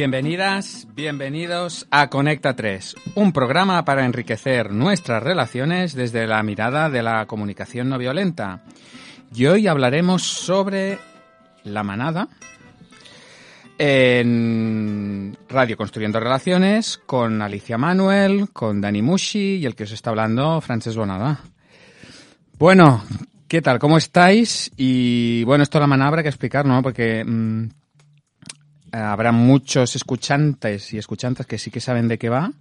Bienvenidas, bienvenidos a Conecta 3, un programa para enriquecer nuestras relaciones desde la mirada de la comunicación no violenta. Y hoy hablaremos sobre la manada en Radio Construyendo Relaciones con Alicia Manuel, con Dani Mushi y el que os está hablando, Frances Bonada. Bueno, ¿qué tal? ¿Cómo estáis? Y bueno, esto la manada habrá que explicar, ¿no? Porque mm, habrá muchos escuchantes y escuchantes que sí que saben de qué va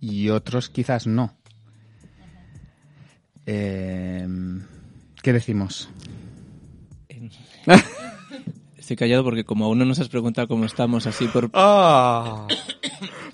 y otros quizás no. Eh, ¿Qué decimos? Estoy callado porque como aún no nos has preguntado cómo estamos así por... Ah.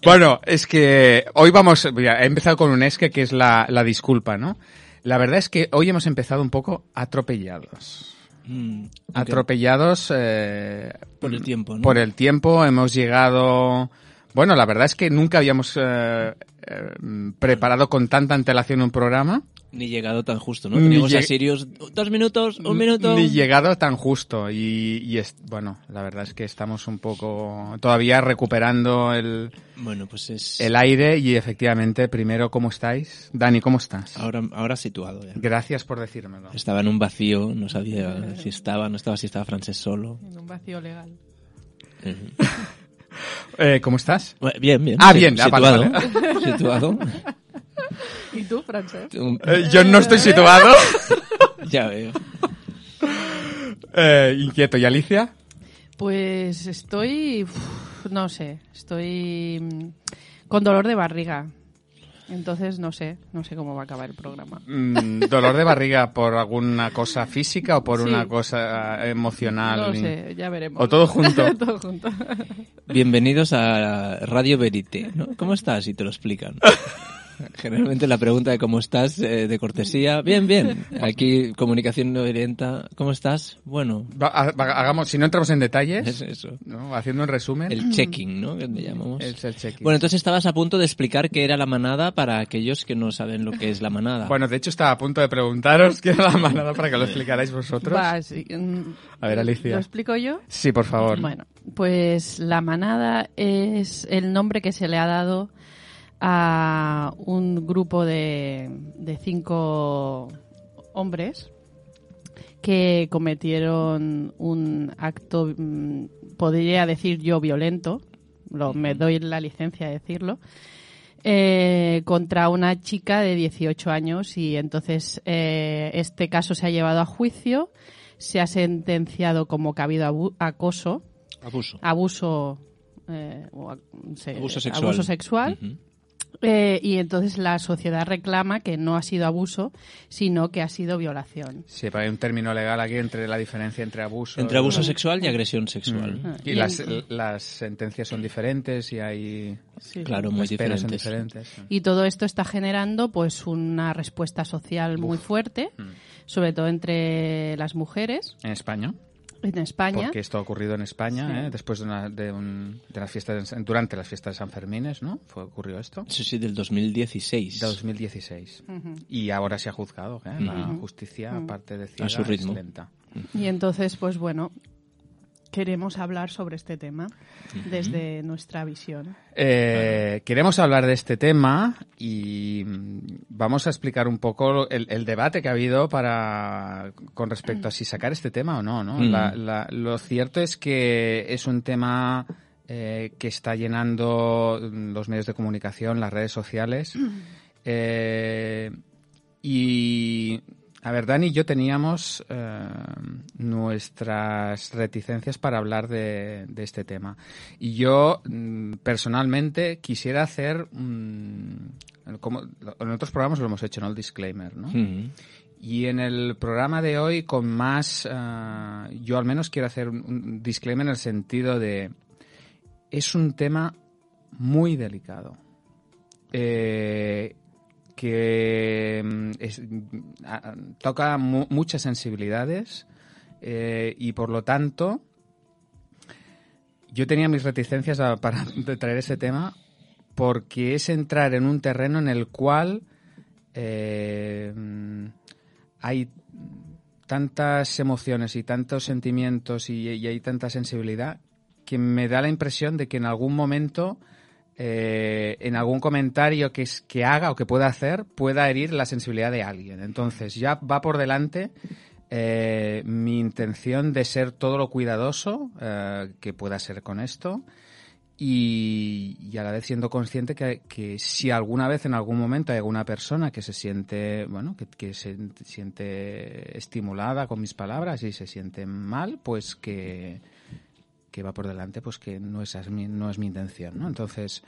Bueno, es que hoy vamos, mira, he empezado con un esque que es la, la disculpa, ¿no? La verdad es que hoy hemos empezado un poco atropellados. Mm. Atropellados eh, Por el tiempo, ¿no? por el tiempo, hemos llegado... Bueno, la verdad es que nunca habíamos eh, eh, preparado con tanta antelación un programa. Ni llegado tan justo, ¿no? Teníamos a Sirius dos minutos, un minuto... Ni llegado tan justo. Y, y es, bueno, la verdad es que estamos un poco todavía recuperando el, Bueno, pues es... el aire y efectivamente, primero, ¿cómo estáis? Dani, ¿cómo estás? Ahora, ahora situado ya. Gracias por decírmelo. Estaba en un vacío, no sabía si estaba, no estaba si estaba francés solo. En un vacío legal. Eh, ¿Cómo estás? Bien, bien. Ah, bien, ah, vale, situado. situado. ¿Y tú, Francés? Un- Eh, yo no estoy situado. Ya veo. Eh, inquieto. ¿Y Alicia? Pues estoy, uf, no sé, estoy mm, con dolor de barriga. Entonces no sé, no sé cómo va a acabar el programa. Mm, ¿Dolor de barriga por alguna cosa física o por Sí. una cosa emocional? No sé, ya veremos. O todo junto. todo junto. Bienvenidos a Radio Verité, ¿no? ¿Cómo estás? Y te lo explican. Generalmente la pregunta de cómo estás, eh, de cortesía. Bien, bien. Aquí, comunicación no orienta. ¿Cómo estás? Bueno, Va- ha- va- hagamos, si no entramos en detalles, es eso. ¿no? haciendo un resumen, El checking, ¿no? Que le llamamos. es el check Bueno, entonces estabas a punto de explicar qué era la manada para aquellos que no saben lo que es la manada. Bueno, de hecho estaba a punto de preguntaros qué era la manada para que lo explicarais vosotros. Va, sí, mm, A ver, Alicia. ¿Lo explico yo? Sí, por favor. Bueno, pues la manada es el nombre que se le ha dado a un grupo de, de cinco hombres que cometieron un acto, mm, podría decir yo, violento, lo, me doy la licencia de decirlo, eh, contra una chica de 18 años y entonces eh, este caso se ha llevado a juicio, se ha sentenciado como que ha habido abu- acoso, Abuso. abuso, eh, o a- se- Abuso sexual. abuso sexual. Eh, y entonces la sociedad reclama que no ha sido abuso, sino que ha sido violación. Sí, pero hay un término legal aquí entre la diferencia entre abuso Entre abuso sexual y agresión Mm. sexual. Y Y las, en- las sentencias son diferentes y hay Sí, Claro, muy son diferentes. Y todo esto está generando pues una respuesta social muy fuerte, Mm. sobre todo entre las mujeres En España, en España. porque esto ha ocurrido en España, Sí. ¿eh? después de, una, de, un, de las fiestas, de- durante las fiestas de San Fermines, ¿no? Fue, ocurrió esto. Eso sí, del 2016. De 2016. Ujú. Y ahora se ha juzgado, ¿eh? La Ujú. justicia, Ujú. aparte de A ciega, su ritmo. es lenta. Y entonces, pues bueno, queremos hablar sobre este tema desde nuestra visión. Eh, queremos hablar de este tema y mm, vamos a explicar un poco el, el debate que ha habido para con respecto a si sacar este tema o no. ¿no? Mm. La- la- lo cierto es que es un tema eh, que está llenando mm, los medios de comunicación, las redes sociales. Eh, y a ver, Dani y yo teníamos eh, nuestras reticencias para hablar de, de este tema. Y yo, mm, personalmente, quisiera hacer, mm, como en otros programas lo hemos hecho, ¿no? El disclaimer, ¿no? Y en el programa de hoy, con más, ah, yo al menos quiero hacer un, un disclaimer en el sentido de, es un tema muy delicado. Eh, que mm, a- toca mu- muchas sensibilidades eh, y por lo tanto yo tenía mis reticencias para traer ese tema porque es entrar en un terreno en el cual eh, mm, hay tantas emociones y tantos sentimientos y, y hay tanta sensibilidad que me da la impresión de que en algún momento, eh, en algún comentario que, es, que haga o que pueda hacer, pueda herir la sensibilidad de alguien. Entonces ya va por delante eh, mi intención de ser todo lo cuidadoso eh, que pueda ser con esto y, a la vez siendo consciente que, que, si alguna vez en algún momento hay alguna persona que se siente bueno que, que, se siente estimulada con mis palabras y se siente mal pues que, que va por delante pues que no esa es mi, no es mi intención no entonces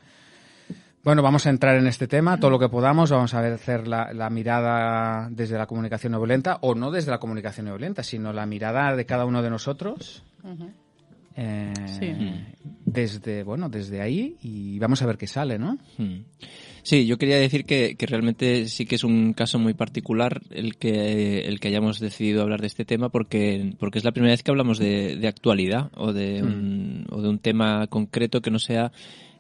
bueno, vamos a entrar en este tema todo lo que podamos. Vamos a hacer la, la, mirada desde la comunicación no o no desde la comunicación no sino la mirada de cada uno de nosotros. Eh, sí. Desde, bueno, desde ahí y vamos a ver qué sale, ¿no? Hmm. Sí, yo quería decir que, que, realmente sí que es un caso muy particular el que, el que hayamos decidido hablar de este tema porque, porque es la primera vez que hablamos de, de actualidad o de, hmm. un, o de un tema concreto que no sea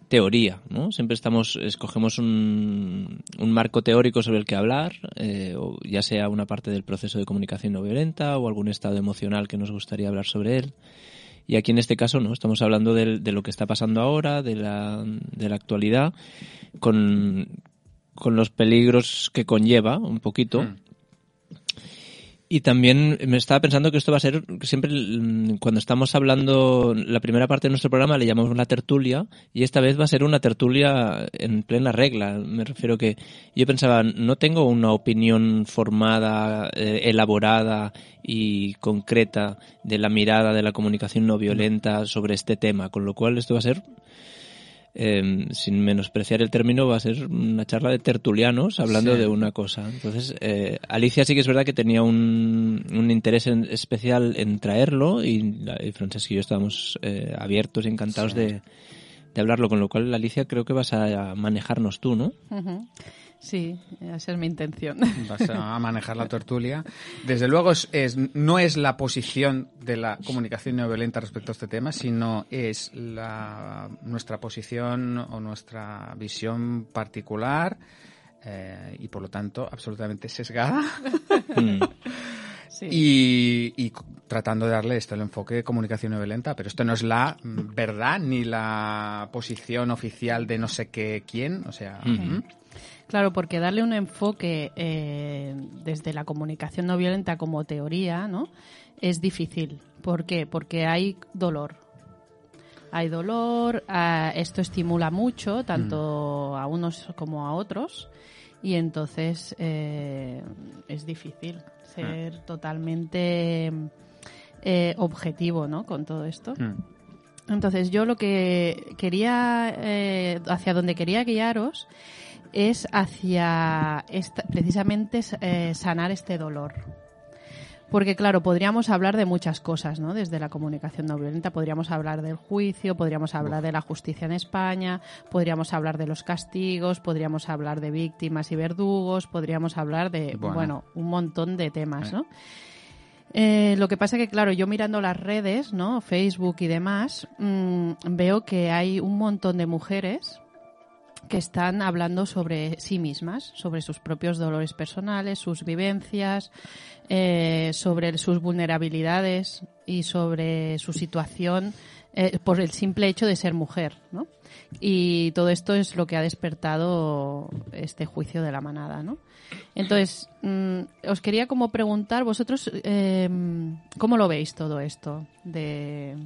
teoría, ¿no? Siempre estamos, escogemos un, un marco teórico sobre el que hablar, eh, o ya sea una parte del proceso de comunicación no violenta o algún estado emocional que nos gustaría hablar sobre él. Y aquí en este caso no, estamos hablando de, lo que está pasando ahora, de la, de la actualidad, con, con los peligros que conlleva un poquito. Mm. Y también me estaba pensando que esto va a ser siempre cuando estamos hablando la primera parte de nuestro programa le llamamos una tertulia y esta vez va a ser una tertulia en plena regla. Me refiero que yo pensaba no tengo una opinión formada, eh, elaborada y concreta de la mirada de la comunicación no violenta sobre este tema, con lo cual esto va a ser eh, sin menospreciar el término, va a ser una charla de tertulianos hablando de una cosa. Entonces, eh, Alicia sí que es verdad que tenía un, un interés especial en traerlo y, y Francesco y yo estábamos eh, abiertos y encantados de, de, hablarlo, con lo cual, Alicia, creo que vas a manejarnos tú, ¿no? Sí, esa es mi intención. Vas a manejar la tertulia. Desde luego es, no es la posición de la comunicación no violenta respecto a este tema, sino es la, nuestra posición o nuestra visión particular eh, y por lo tanto absolutamente sesgada. Mm. Sí. Y, y, tratando de darle esto el enfoque de comunicación no violenta, pero esto no es la verdad ni la posición oficial de no sé qué quién, o sea, mm. Claro, porque darle un enfoque eh, desde la comunicación no violenta como teoría, ¿no? Es difícil. ¿Por qué? Porque hay dolor. Hay dolor, esto estimula mucho, tanto mm. a unos como a otros, y entonces eh, es difícil ser ah. totalmente eh, objetivo, ¿no? Con todo esto. Mm. Entonces yo lo que quería, hacia donde quería guiaros, es hacia precisamente eh, sanar este dolor. Porque claro, podríamos hablar de muchas cosas, ¿no? Desde la comunicación no violenta podríamos hablar del juicio, podríamos hablar de la justicia en España, podríamos hablar de los castigos, podríamos hablar de víctimas y verdugos, podríamos hablar de, bueno, un montón de temas, ¿no? Eh, lo que pasa que, claro, yo mirando las redes, ¿no? Facebook y demás, mmm, veo que hay un montón de mujeres que están hablando sobre sí mismas, sobre sus propios dolores personales, sus vivencias, eh, sobre sus vulnerabilidades y sobre su situación eh, por el simple hecho de ser mujer, ¿no? Y todo esto es lo que ha despertado este juicio de la manada, ¿no? Entonces, mm, os quería como preguntar, vosotros, eh, ¿cómo lo veis todo esto de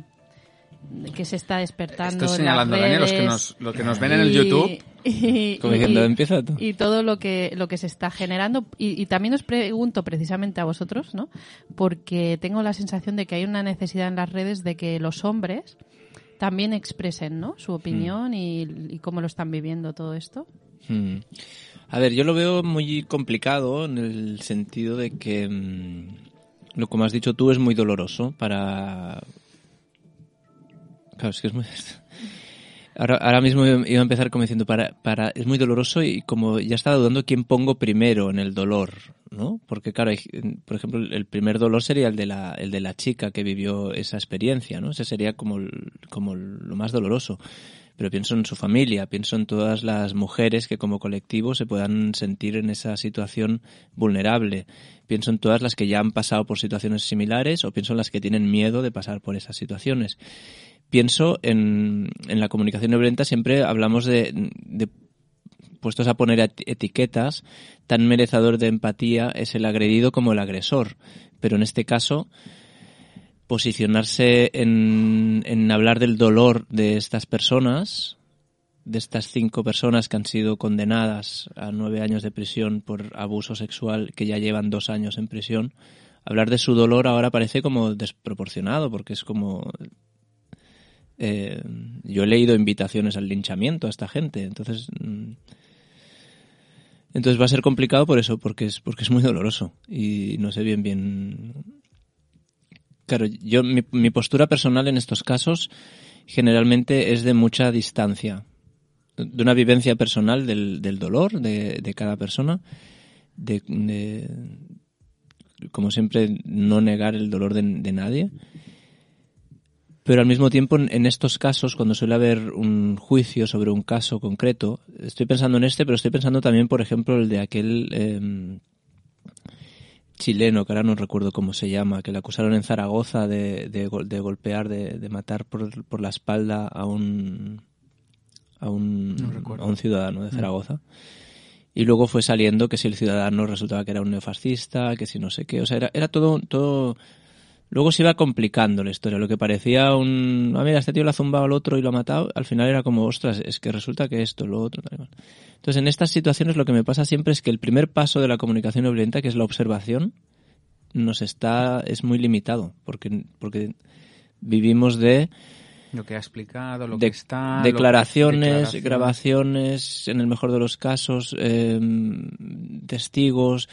que se está despertando. Estoy señalando, Daniel, los que nos, los que nos ven en el YouTube. Y, Como diciendo, empieza tú. Y todo lo que, lo que se está generando. Y, también os pregunto precisamente a vosotros, ¿no? Porque tengo la sensación de que hay una necesidad en las redes de que los hombres también expresen, ¿no? Su opinión hmm. y, cómo lo están viviendo todo esto. Hmm. A ver, yo lo veo muy complicado en el sentido de que, mm, lo como has dicho tú, es muy doloroso para, Ahora, ahora mismo iba a empezar como diciendo, para, para, es muy doloroso y como ya estaba dudando quién pongo primero en el dolor, ¿no? Porque claro, por ejemplo, el primer dolor sería el de la, el de la chica que vivió esa experiencia, ¿no? Ese sería como, como lo más doloroso. Pero pienso en su familia, pienso en todas las mujeres que como colectivo se puedan sentir en esa situación vulnerable. Pienso en todas las que ya han pasado por situaciones similares o pienso en las que tienen miedo de pasar por esas situaciones pienso en, en la comunicación no violenta, siempre hablamos de, puestos a poner etiquetas, tan merecedor de empatía es el agredido como el agresor. Pero en este caso, posicionarse en hablar del dolor de estas personas, de estas cinco personas que han sido condenadas a nueve años de prisión por abuso sexual, que ya llevan dos años en prisión, hablar de su dolor ahora parece como desproporcionado, porque es como... Eh, yo he leído invitaciones al linchamiento a esta gente, entonces... Mm, entonces va a ser complicado por eso, porque es, porque es muy doloroso y no sé bien bien. Claro, yo mi, postura personal en estos casos generalmente es de mucha distancia, de una vivencia personal del, del dolor de, de, cada persona, de, como siempre no negar el dolor de nadie pero al mismo tiempo, en estos casos, cuando suele haber un juicio sobre un caso concreto, estoy pensando en este, pero estoy pensando también, por ejemplo, el de aquel eh, chileno, que ahora no recuerdo cómo se llama, que le acusaron en Zaragoza de, de, de golpear, de, de matar por, por, la espalda a un, a un, no a un ciudadano de Zaragoza. Y luego fue saliendo que si el ciudadano resultaba que era un neofascista, que si no sé qué. O sea, era, era todo, todo Luego se iba complicando la historia. Lo que parecía un. Ah, mira, este tío le ha zumbado al otro y lo ha matado. Al final era como, ostras, es que resulta que esto, lo otro. Tal, Entonces, en estas situaciones lo que me pasa siempre es que el primer paso de la comunicación violenta, que es la observación, nos está. es muy limitado. Porque, porque vivimos de. Lo que ha explicado, lo que está. Declaraciones, grabaciones, en el mejor de los casos, eh, testigos.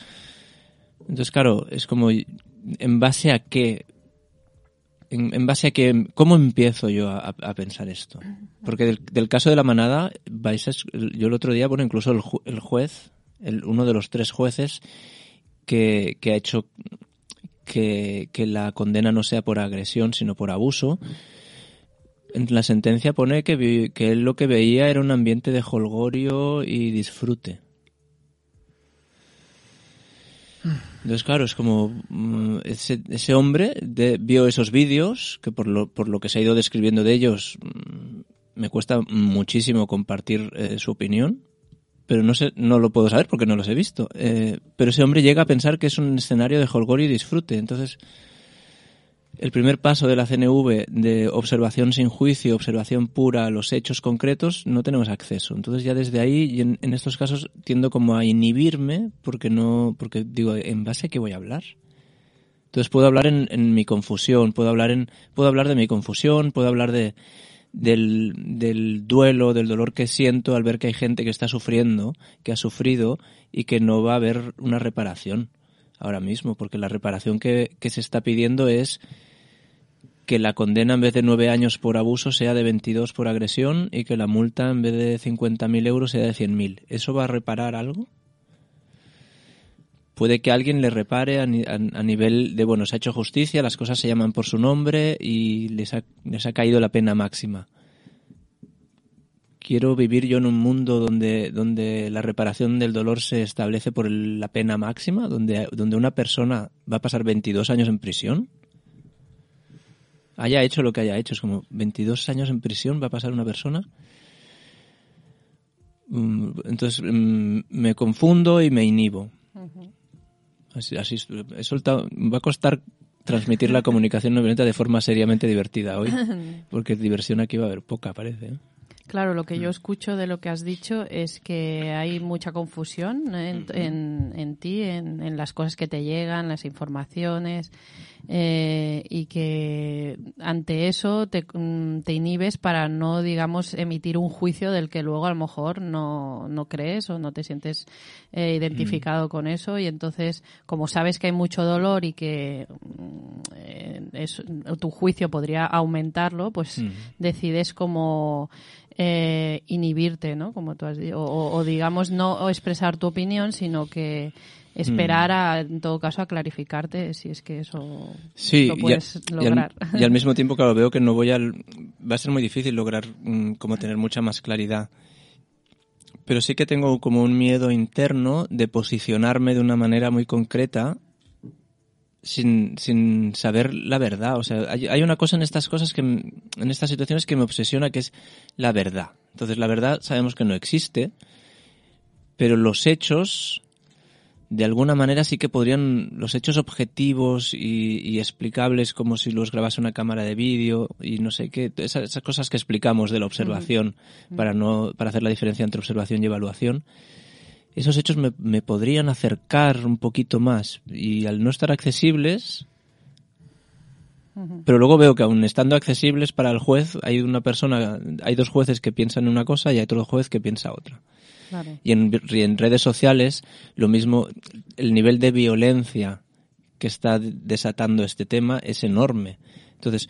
Entonces, claro, es como en base a qué en, base a que, ¿cómo empiezo yo a, pensar esto? Porque del, caso de la manada, vais yo el otro día, bueno, incluso el, juez, el, uno de los tres jueces que, ha hecho que, la condena no sea por agresión, sino por abuso, en la sentencia pone que, que él lo que veía era un ambiente de holgorio y disfrute. Entonces, claro, es como mm, ese, ese hombre vio esos vídeos, que por lo, por lo que se ha ido describiendo de ellos, mm, me cuesta muchísimo compartir eh, su opinión, pero no sé, no lo puedo saber porque no los he visto. Eh, pero ese hombre llega a pensar que es un escenario de holgorio y disfrute. Entonces, el primer paso de la CNV de observación sin juicio, observación pura los hechos concretos, no tenemos acceso. Entonces ya desde ahí, y en, estos casos, tiendo como a inhibirme porque no, porque digo, ¿en base a qué voy a hablar? Entonces puedo hablar en, mi confusión, puedo hablar en, puedo hablar de mi confusión, puedo hablar de, del, del duelo, del dolor que siento al ver que hay gente que está sufriendo, que ha sufrido y que no va a haber una reparación ahora mismo, porque la reparación que, que se está pidiendo es que la condena en vez de nueve años por abuso sea de 22 por agresión y que la multa en vez de 50.000 euros sea de 100.000. ¿Eso va a reparar algo? Puede que alguien le repare a, nivel de, bueno, se ha hecho justicia, las cosas se llaman por su nombre y les ha, caído la pena máxima. Quiero vivir yo en un mundo donde, donde la reparación del dolor se establece por la pena máxima, donde, donde una persona va a pasar 22 años en prisión haya hecho lo que haya hecho. Es como 22 años en prisión va a pasar una persona. Mm, entonces mm, me confundo y me inhibo. Así, así he soltado. Va a costar transmitir la comunicación no violenta de forma seriamente divertida hoy, porque diversión aquí va a haber poca, parece. ¿eh? Claro, lo que yo escucho de lo que has dicho es que hay mucha confusión en, en, ti, en, las cosas que te llegan, las informaciones, eh, y que ante eso te, mm, te, inhibes para no, digamos, emitir un juicio del que luego a lo mejor no, no crees o no te sientes eh, identificado con eso. Y entonces, como sabes que hay mucho dolor y que mm, eh, tu juicio podría aumentarlo, pues decides como eh, inhibirte, ¿no? Como tú has dicho, o, digamos no expresar tu opinión, sino que esperar mm. a, en todo caso a clarificarte si es que eso lo puedes lograr. Y al, mismo tiempo, claro, veo que no voy a... Va a ser muy difícil lograr mm, como tener mucha más claridad. Pero sí que tengo como un miedo interno de posicionarme de una manera muy concreta sin, sin saber la verdad. O sea, hay, hay una cosa en estas cosas que, en estas situaciones que me obsesiona, que es la verdad. Entonces, la verdad sabemos que no existe, pero los hechos, de alguna manera sí que podrían, los hechos objetivos y, y explicables como si los grabase una cámara de vídeo y no sé qué, esas, esas cosas que explicamos de la observación para no, para hacer la diferencia entre observación y evaluación, esos hechos me, me podrían acercar un poquito más y al no estar accesibles, pero luego veo que aun estando accesibles para el juez, hay una persona, hay dos jueces que piensan una cosa y hay otro juez que piensa otra. Claro. Y en, y en redes sociales, lo mismo, el nivel de violencia que está desatando este tema es enorme. Entonces,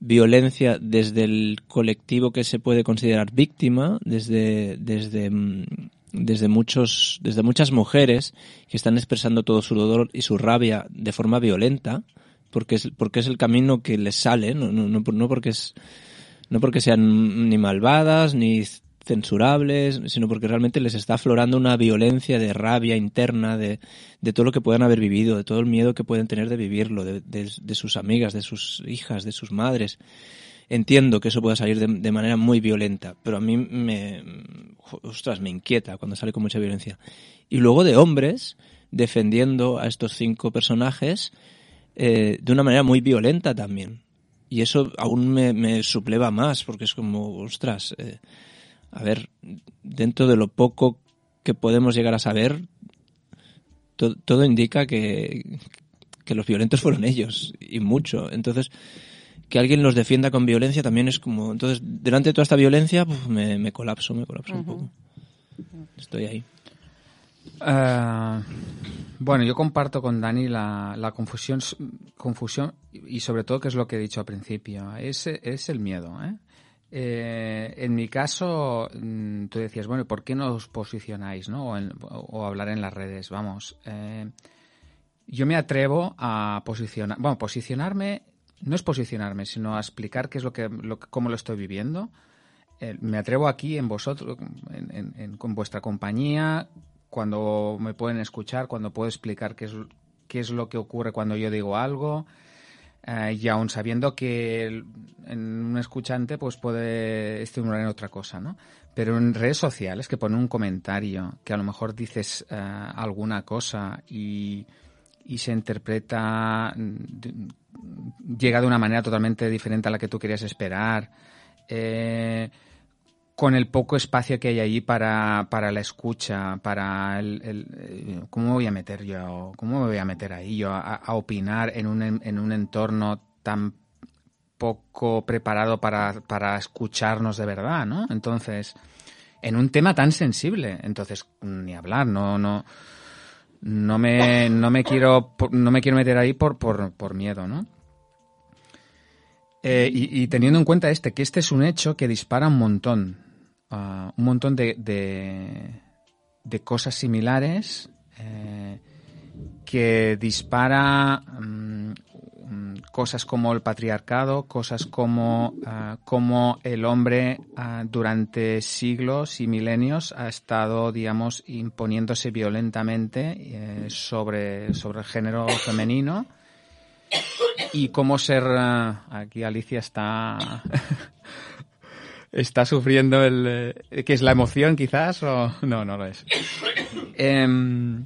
violencia desde el colectivo que se puede considerar víctima, desde, desde, mm, desde muchos, desde muchas mujeres que están expresando todo su dolor y su rabia de forma violenta, porque es, porque es el camino que les sale, no, no, no, por- no porque es, no porque sean ni malvadas, ni censurables, sino porque realmente les está aflorando una violencia de rabia interna, de, de todo lo que puedan haber vivido, de todo el miedo que pueden tener de vivirlo, de- de sus amigas, de sus hijas, de sus madres. Entiendo que eso pueda salir de, de manera muy violenta, pero a mí me, ostras, me inquieta cuando sale con mucha violencia. Y luego de hombres defendiendo a estos cinco personajes eh, de una manera muy violenta también. Y eso aún me, subleva más, porque es como, ostras, eh, a ver, dentro de lo poco que podemos llegar a saber, to- todo indica que, que los violentos fueron ellos, y mucho. Entonces, que alguien los defienda con violencia también es como, entonces, delante de toda esta violencia, puf, me, me colapso, me colapso un poco. Estoy ahí. Ah, bueno, yo comparto con Dani la, la confusión, confusión y sobre todo que es lo que he dicho al principio, es, es el miedo. ¿eh? Eh, en mi caso, mm, tú decías, bueno, ¿por qué no os posicionáis no? o, en- o hablar en las redes? Vamos, eh, yo me atrevo a posicionar, bueno, posicionarme no es posicionarme, sino a explicar qué es lo que, lo cómo lo estoy viviendo. Eh, me atrevo aquí en vosotros, en, con vuestra compañía, cuando me pueden escuchar, cuando puedo explicar qué es, qué es lo que ocurre cuando yo digo algo, eh, y aún sabiendo que en un escuchante pues puede estimular en otra cosa, ¿no? Pero en redes sociales que pone un comentario, que a lo mejor dices eh, alguna cosa y, y se interpreta, mm, llega de una manera totalmente diferente a la que tú querías esperar, eh, con el poco espacio que hay allí para, para la escucha, para el, eh, cómo me voy a meter yo, cómo me voy a meter ahí yo a, a opinar en un, en, un entorno tan poco preparado para, para escucharnos de verdad, ¿no? Entonces, en un tema tan sensible, entonces ni hablar, no, no me, no me quiero, no me quiero meter ahí por, por, por miedo, ¿no? Eh, y, teniendo en cuenta este, que este es un hecho que dispara un montón, ah, un montón de, de, cosas similares, eh, que dispara mm, cosas como el patriarcado, cosas como ah, cómo el hombre ah, durante siglos y milenios ha estado, digamos, imponiéndose violentamente eh, sobre, sobre el género femenino. Y cómo ser eh, aquí Alicia está está sufriendo el eh, que es la emoción quizás o no no lo es. Em,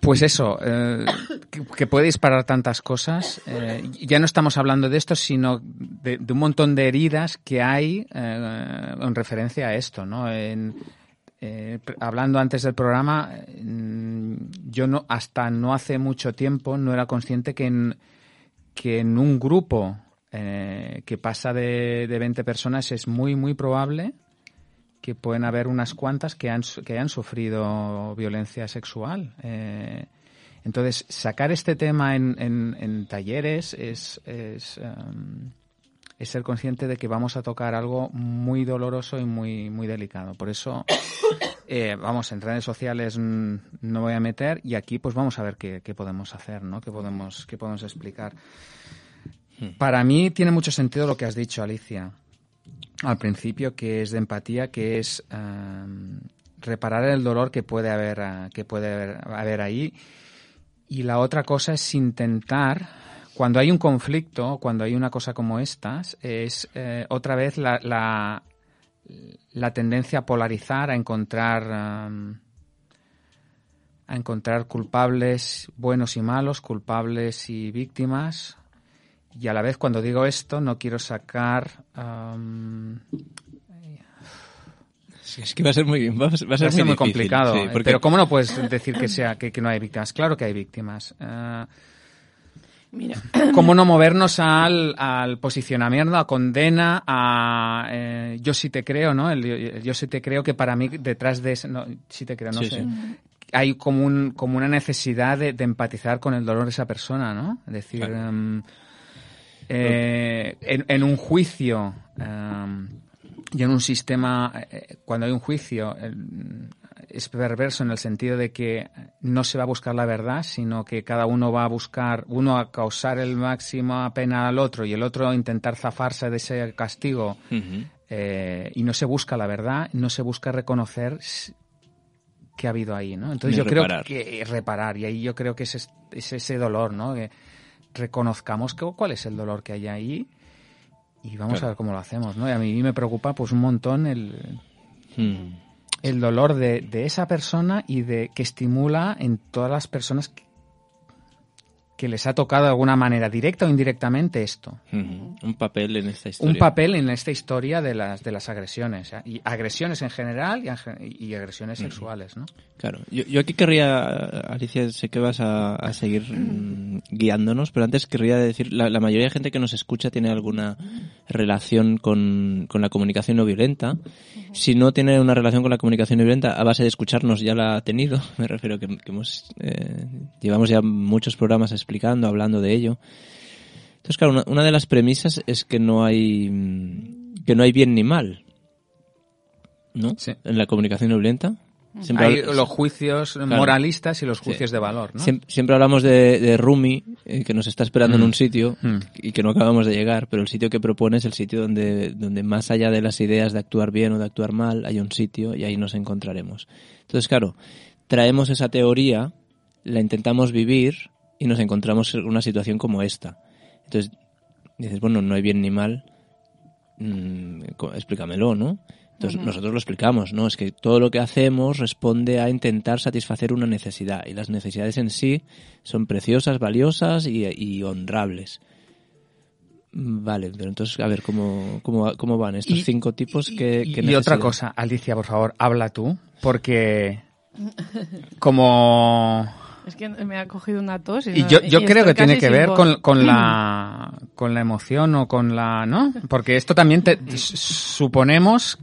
pues eso eh, que, puede disparar tantas cosas. Eh, ya no estamos hablando de esto sino de, un montón de heridas que hay eh, en referencia a esto no eh, hablando antes del programa, mm, yo no hasta no hace mucho tiempo no era consciente que en, que en un grupo que pasa de, de 20 personas es muy, muy probable que pueden haber unas cuantas que, han, que hayan sufrido violencia sexual. Eh, entonces, sacar este tema en, en- en talleres es, es, em, es ser consciente de que vamos a tocar algo muy doloroso y muy, muy delicado. Por eso, eh, vamos, en redes sociales no voy a meter y aquí pues vamos a ver qué, qué podemos hacer, ¿no? Qué podemos, qué podemos explicar. Para mí tiene mucho sentido lo que has dicho, Alicia, al principio, que es de empatía, que es em, reparar el dolor que puede haber, ah, que puede haber, haber ahí Y la otra cosa es intentar, cuando hay un conflicto, cuando hay una cosa como estas, es eh, otra vez la, la, la tendencia a polarizar, a encontrar... um, a encontrar culpables buenos y malos, culpables y víctimas. Y a la vez, cuando digo esto, no quiero sacar. um, Sí, es que va a ser muy, va a ser, va a va a ser muy difícil, complicado. sí, porque- Pero ¿cómo no puedes decir que sea que, que no hay víctimas? Claro que hay víctimas. Mira, ¿Cómo no movernos al, al posicionamiento, a condena, a eh, yo sí te creo, ¿no? El, el yo sí te creo que para mí detrás de eso, no, sí te creo, no Sí, sé. sí. Hay como, un, como una necesidad de, de empatizar con el dolor de esa persona, ¿no? Es decir, Claro. em, eh, en, en un juicio em, y en un sistema, eh, cuando hay un juicio, es perverso en el sentido de que no se va a buscar la verdad, sino que cada uno va a buscar, uno a causar el máximo pena al otro y el otro a intentar zafarse de ese castigo eh, y no se busca la verdad, no se busca reconocer que ha habido ahí, ¿no? Entonces yo creo que reparar y ahí yo creo que es, es- es ese dolor, ¿no? Que reconozcamos que, cuál es el dolor que hay ahí y vamos Claro. a ver cómo lo hacemos, ¿no? Y a mí me preocupa pues un montón el, Mm. el dolor de, de esa persona y de que estimula en todas las personas que, que les ha tocado de alguna manera, directa o indirectamente, esto. Un papel en esta historia. Un papel en esta historia de las, de las agresiones. ¿eh? Y agresiones en general y, agresiones sexuales, ¿no? Claro. Yo, yo aquí querría, Alicia, sé que vas a, a seguir mm, guiándonos, pero antes querría decir, la, la mayoría de gente que nos escucha tiene alguna relación con, con la comunicación no violenta. Si no tiene una relación con la comunicación no violenta, a base de escucharnos ya la ha tenido. Me refiero que, que hemos, eh, llevamos ya muchos programas explicando, hablando de ello. Entonces, claro, una, una de las premisas es que no hay, mm, que no hay bien ni mal. ¿No? Sí. En la comunicación no violenta. Siempre Hay los juicios moralistas y los juicios de valor, Siempre, hablamos de, de Rumi, eh, que nos está esperando en Mm. un sitio Mm. y que no acabamos de llegar, pero el sitio que propone es el sitio donde, donde más allá de las ideas de actuar bien o de actuar mal, hay un sitio y ahí nos encontraremos. Entonces, claro, traemos esa teoría, la intentamos vivir y nos encontramos en una situación como esta. Entonces, dices, bueno, no hay bien ni mal, mm, explícamelo, ¿no? Entonces nosotros lo explicamos, ¿no? Es que todo lo que hacemos responde a intentar satisfacer una necesidad y las necesidades en sí son preciosas, valiosas y, y honrables. Vale, pero entonces, a ver, ¿cómo, cómo, cómo van estos Y- cinco tipos que, y, y otra cosa, Alicia, por favor, habla tú, porque como... es que me ha cogido una tos y, Y no- yo, yo y creo que tiene que ver con, con la con la emoción o con la no porque esto también te, suponemos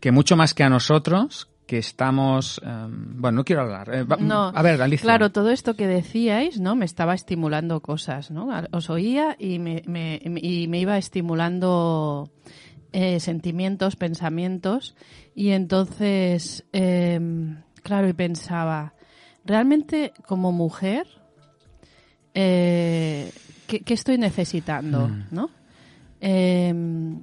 que mucho más que a nosotros que estamos em, bueno no quiero hablar Eh, va- No, a ver Alicia Claro, todo esto que decíais, ¿no? Me estaba estimulando cosas, ¿no? Os oía y me, me- y me iba estimulando eh, sentimientos, pensamientos. Y entonces, em, claro, y pensaba, realmente como mujer, eh, ¿qué, qué estoy necesitando, Mm. no? Em,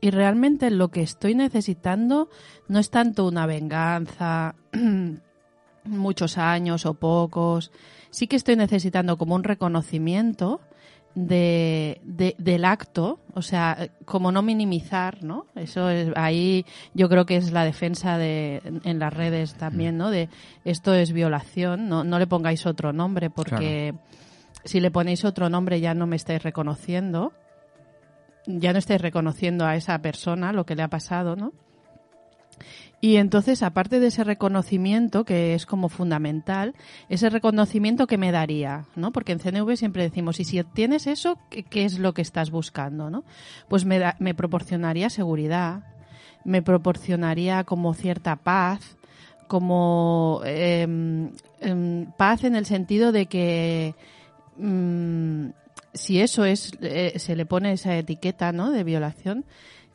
y realmente lo que estoy necesitando no es tanto una venganza, muchos años o pocos. Sí que estoy necesitando como un reconocimiento de, de- del acto, o sea, como no minimizar, ¿no? Eso es, ahí yo creo que es la defensa de, en las redes también, ¿no? De esto es violación, no, no le pongáis otro nombre porque si le ponéis otro nombre ya no me estáis reconociendo, ya no estáis reconociendo a esa persona lo que le ha pasado, ¿no? Y entonces, aparte de ese reconocimiento, que es como fundamental, ese reconocimiento que me daría, ¿no? Porque en CNV siempre decimos, y si obtienes eso, ¿qué, es lo que estás buscando, no? Pues me, da- me proporcionaría seguridad, me proporcionaría como cierta paz, como em, em, paz en el sentido de que mm, si eso es, eh, se le pone esa etiqueta, ¿no? De violación,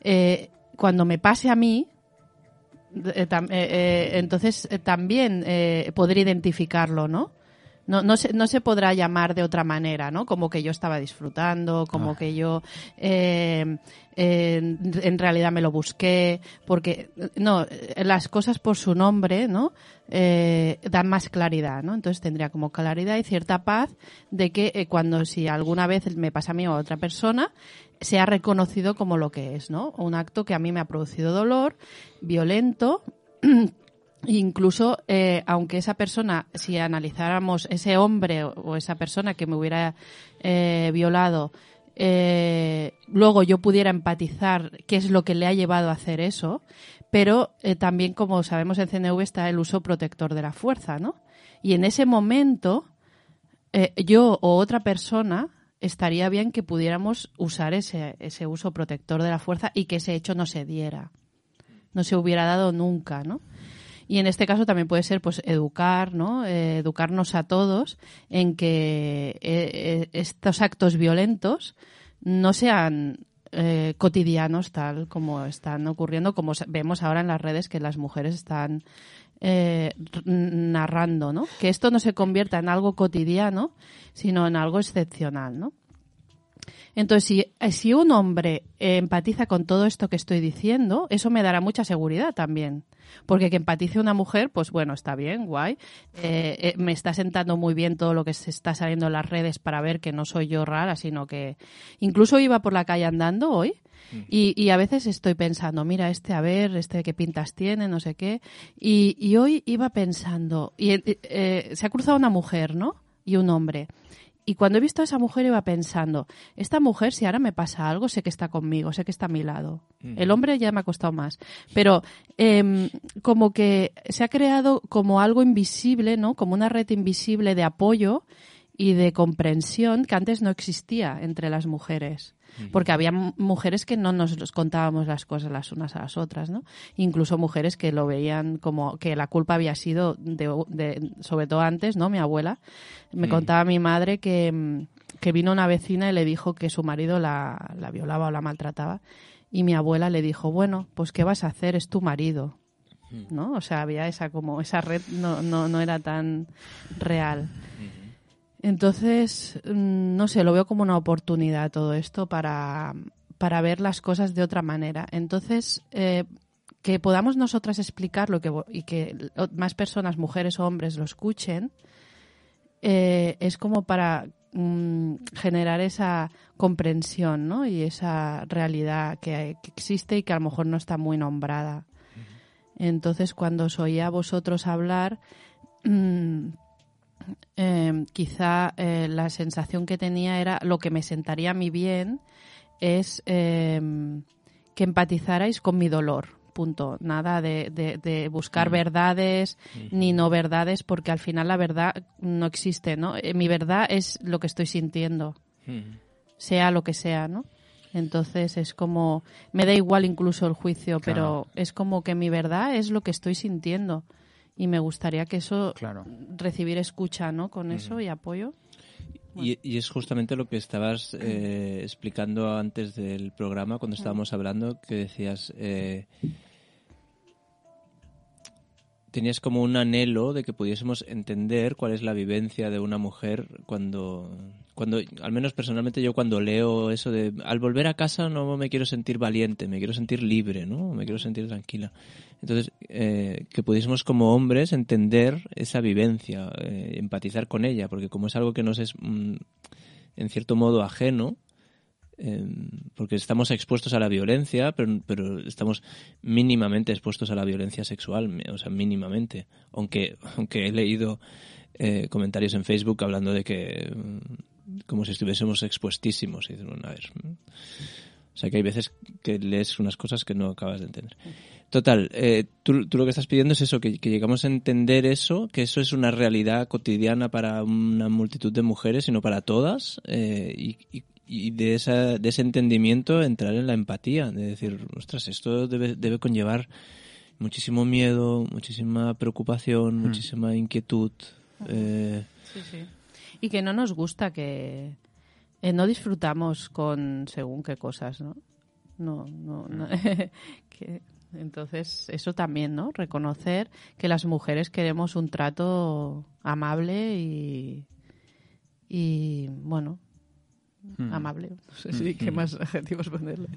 eh, cuando me pase a mí, entonces eh, también eh, poder identificarlo, ¿no? No, no, se, no se podrá llamar de otra manera, ¿no? Como que yo estaba disfrutando, como Ah. que yo eh, eh, en realidad me lo busqué, porque no, eh, las cosas por su nombre, ¿no? Eh, dan más claridad, ¿no? Entonces tendría como claridad y cierta paz de que eh, cuando si alguna vez me pasa a mí o a otra persona, sea reconocido como lo que es, ¿no? Un acto que a mí me ha producido dolor, violento, incluso eh, aunque esa persona, si analizáramos ese hombre o, esa persona que me hubiera eh, violado, eh, luego yo pudiera empatizar qué es lo que le ha llevado a hacer eso, pero también, como sabemos en CNV, está el uso protector de la fuerza, ¿no? Y en ese momento, yo o otra persona estaría bien que pudiéramos usar ese, ese uso protector de la fuerza y que ese hecho no se diera, no se hubiera dado nunca, ¿no? Y en este caso también puede ser, pues, educar, ¿no? Eh, educarnos a todos en que eh, eh, estos actos violentos no sean eh, cotidianos tal como están ocurriendo, como vemos ahora en las redes que las mujeres están eh, narrando, ¿no? Que esto no se convierta en algo cotidiano, sino en algo excepcional, ¿no? Entonces, si, eh, si un hombre empatiza con todo esto que estoy diciendo, eso me dará mucha seguridad también. Porque que empatice una mujer, pues bueno, está bien, guay. Eh, eh, me está sentando muy bien todo lo que se está saliendo en las redes para ver que no soy yo rara, sino que incluso iba por la calle andando hoy y, y a veces estoy pensando, mira, este, a ver, este qué pintas tiene, no sé qué. Y, y hoy iba pensando, y eh, eh, se ha cruzado una mujer, ¿no? Y un hombre. Y cuando he visto a esa mujer iba pensando, esta mujer si ahora me pasa algo, sé que está conmigo, sé que está a mi lado. El hombre ya me ha costado más. Pero em, como que se ha creado como algo invisible, ¿no? Como una red invisible de apoyo y de comprensión que antes no existía entre las mujeres. Porque había mujeres que no nos contábamos las cosas las unas a las otras, ¿no? Incluso mujeres que lo veían como que la culpa había sido, de, de- sobre todo antes, ¿no? Mi abuela me contaba mi madre que, mm, que vino una vecina y le dijo que su marido la, la violaba o la maltrataba. Y mi abuela le dijo, bueno, pues ¿qué vas a hacer? Es tu marido. ¿No? O sea, había esa como, esa red no, no, no era tan real. Entonces, mm, no sé, lo veo como una oportunidad todo esto para, para ver las cosas de otra manera. Entonces, eh, que podamos nosotras explicarlo que, vo- y que más personas, mujeres o hombres, lo escuchen, eh, es como para mm, generar esa comprensión ¿no? y esa realidad que, que existe y que a lo mejor no está muy nombrada. Entonces, cuando os oía a vosotros hablar, mm, eh, quizá eh, la sensación que tenía era lo que me sentaría a mí bien es eh, que empatizarais con mi dolor. Punto. Nada de, de- de buscar verdades ni no verdades, porque al final la verdad no existe, ¿no? Eh, mi verdad es lo que estoy sintiendo, sea lo que sea, ¿no? Entonces es como, me da igual incluso el juicio, Claro. pero es como que mi verdad es lo que estoy sintiendo. Y me gustaría que eso, Claro. recibir escucha, ¿no? Con eso y apoyo. Y, y es justamente lo que estabas eh, explicando antes del programa, cuando estábamos hablando, que decías, eh, tenías como un anhelo de que pudiésemos entender cuál es la vivencia de una mujer cuando, cuando, al menos personalmente yo cuando leo eso de, al volver a casa no me quiero sentir valiente, me quiero sentir libre, ¿no? Me quiero sentir tranquila. Entonces, eh, que pudiésemos como hombres entender esa vivencia, eh, empatizar con ella, porque como es algo que nos es mm, en cierto modo ajeno, eh, porque estamos expuestos a la violencia, pero, pero estamos mínimamente expuestos a la violencia sexual, o sea, mínimamente. Aunque, aunque he leído eh, comentarios en Facebook hablando de que mm, como si estuviésemos expuestísimos. Y dices, bueno, a ver. O sea, que hay veces que lees unas cosas que no acabas de entender. Total, eh, tú, tú lo que estás pidiendo es eso, que, que llegamos a entender eso, que eso es una realidad cotidiana para una multitud de mujeres, sino para todas, eh, y, y- y de, esa, de ese entendimiento entrar en la empatía, de decir, ostras, esto debe, debe conllevar muchísimo miedo, muchísima preocupación, muchísima inquietud. eh, Sí, sí. Y que no nos gusta que eh, no disfrutamos con según qué cosas, ¿no? No, no, no. que Entonces, eso también, ¿no? Reconocer que las mujeres queremos un trato amable y, y bueno, Hmm. amable. No sé si qué más adjetivos ponerle,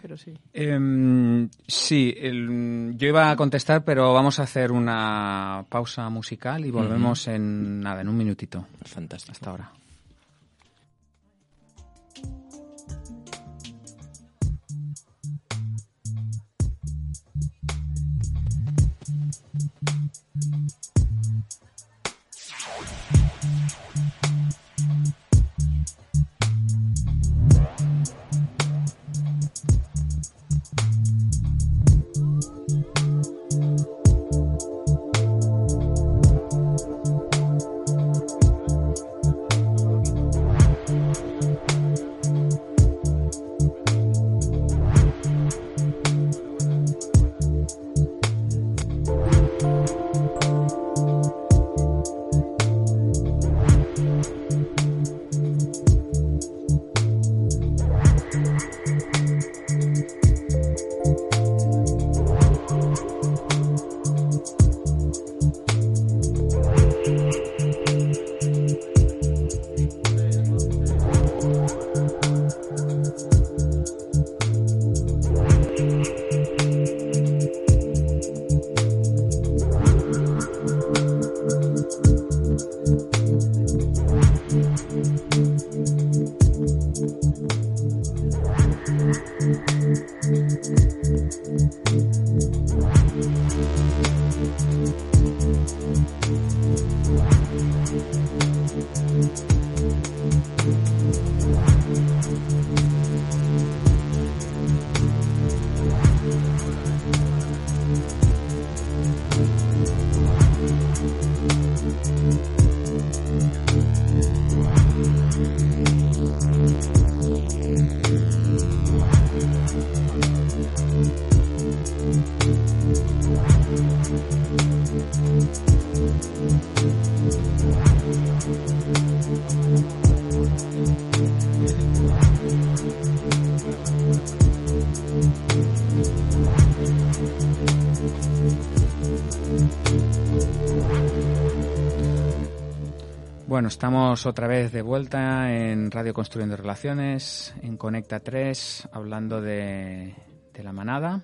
pero sí. Em, sí, el- yo iba a contestar, pero vamos a hacer una pausa musical y volvemos en nada, en un minutito. Fantástico. Hasta ahora. Estamos otra vez de vuelta en Radio Construyendo Relaciones, en Conecta 3, hablando de, la manada.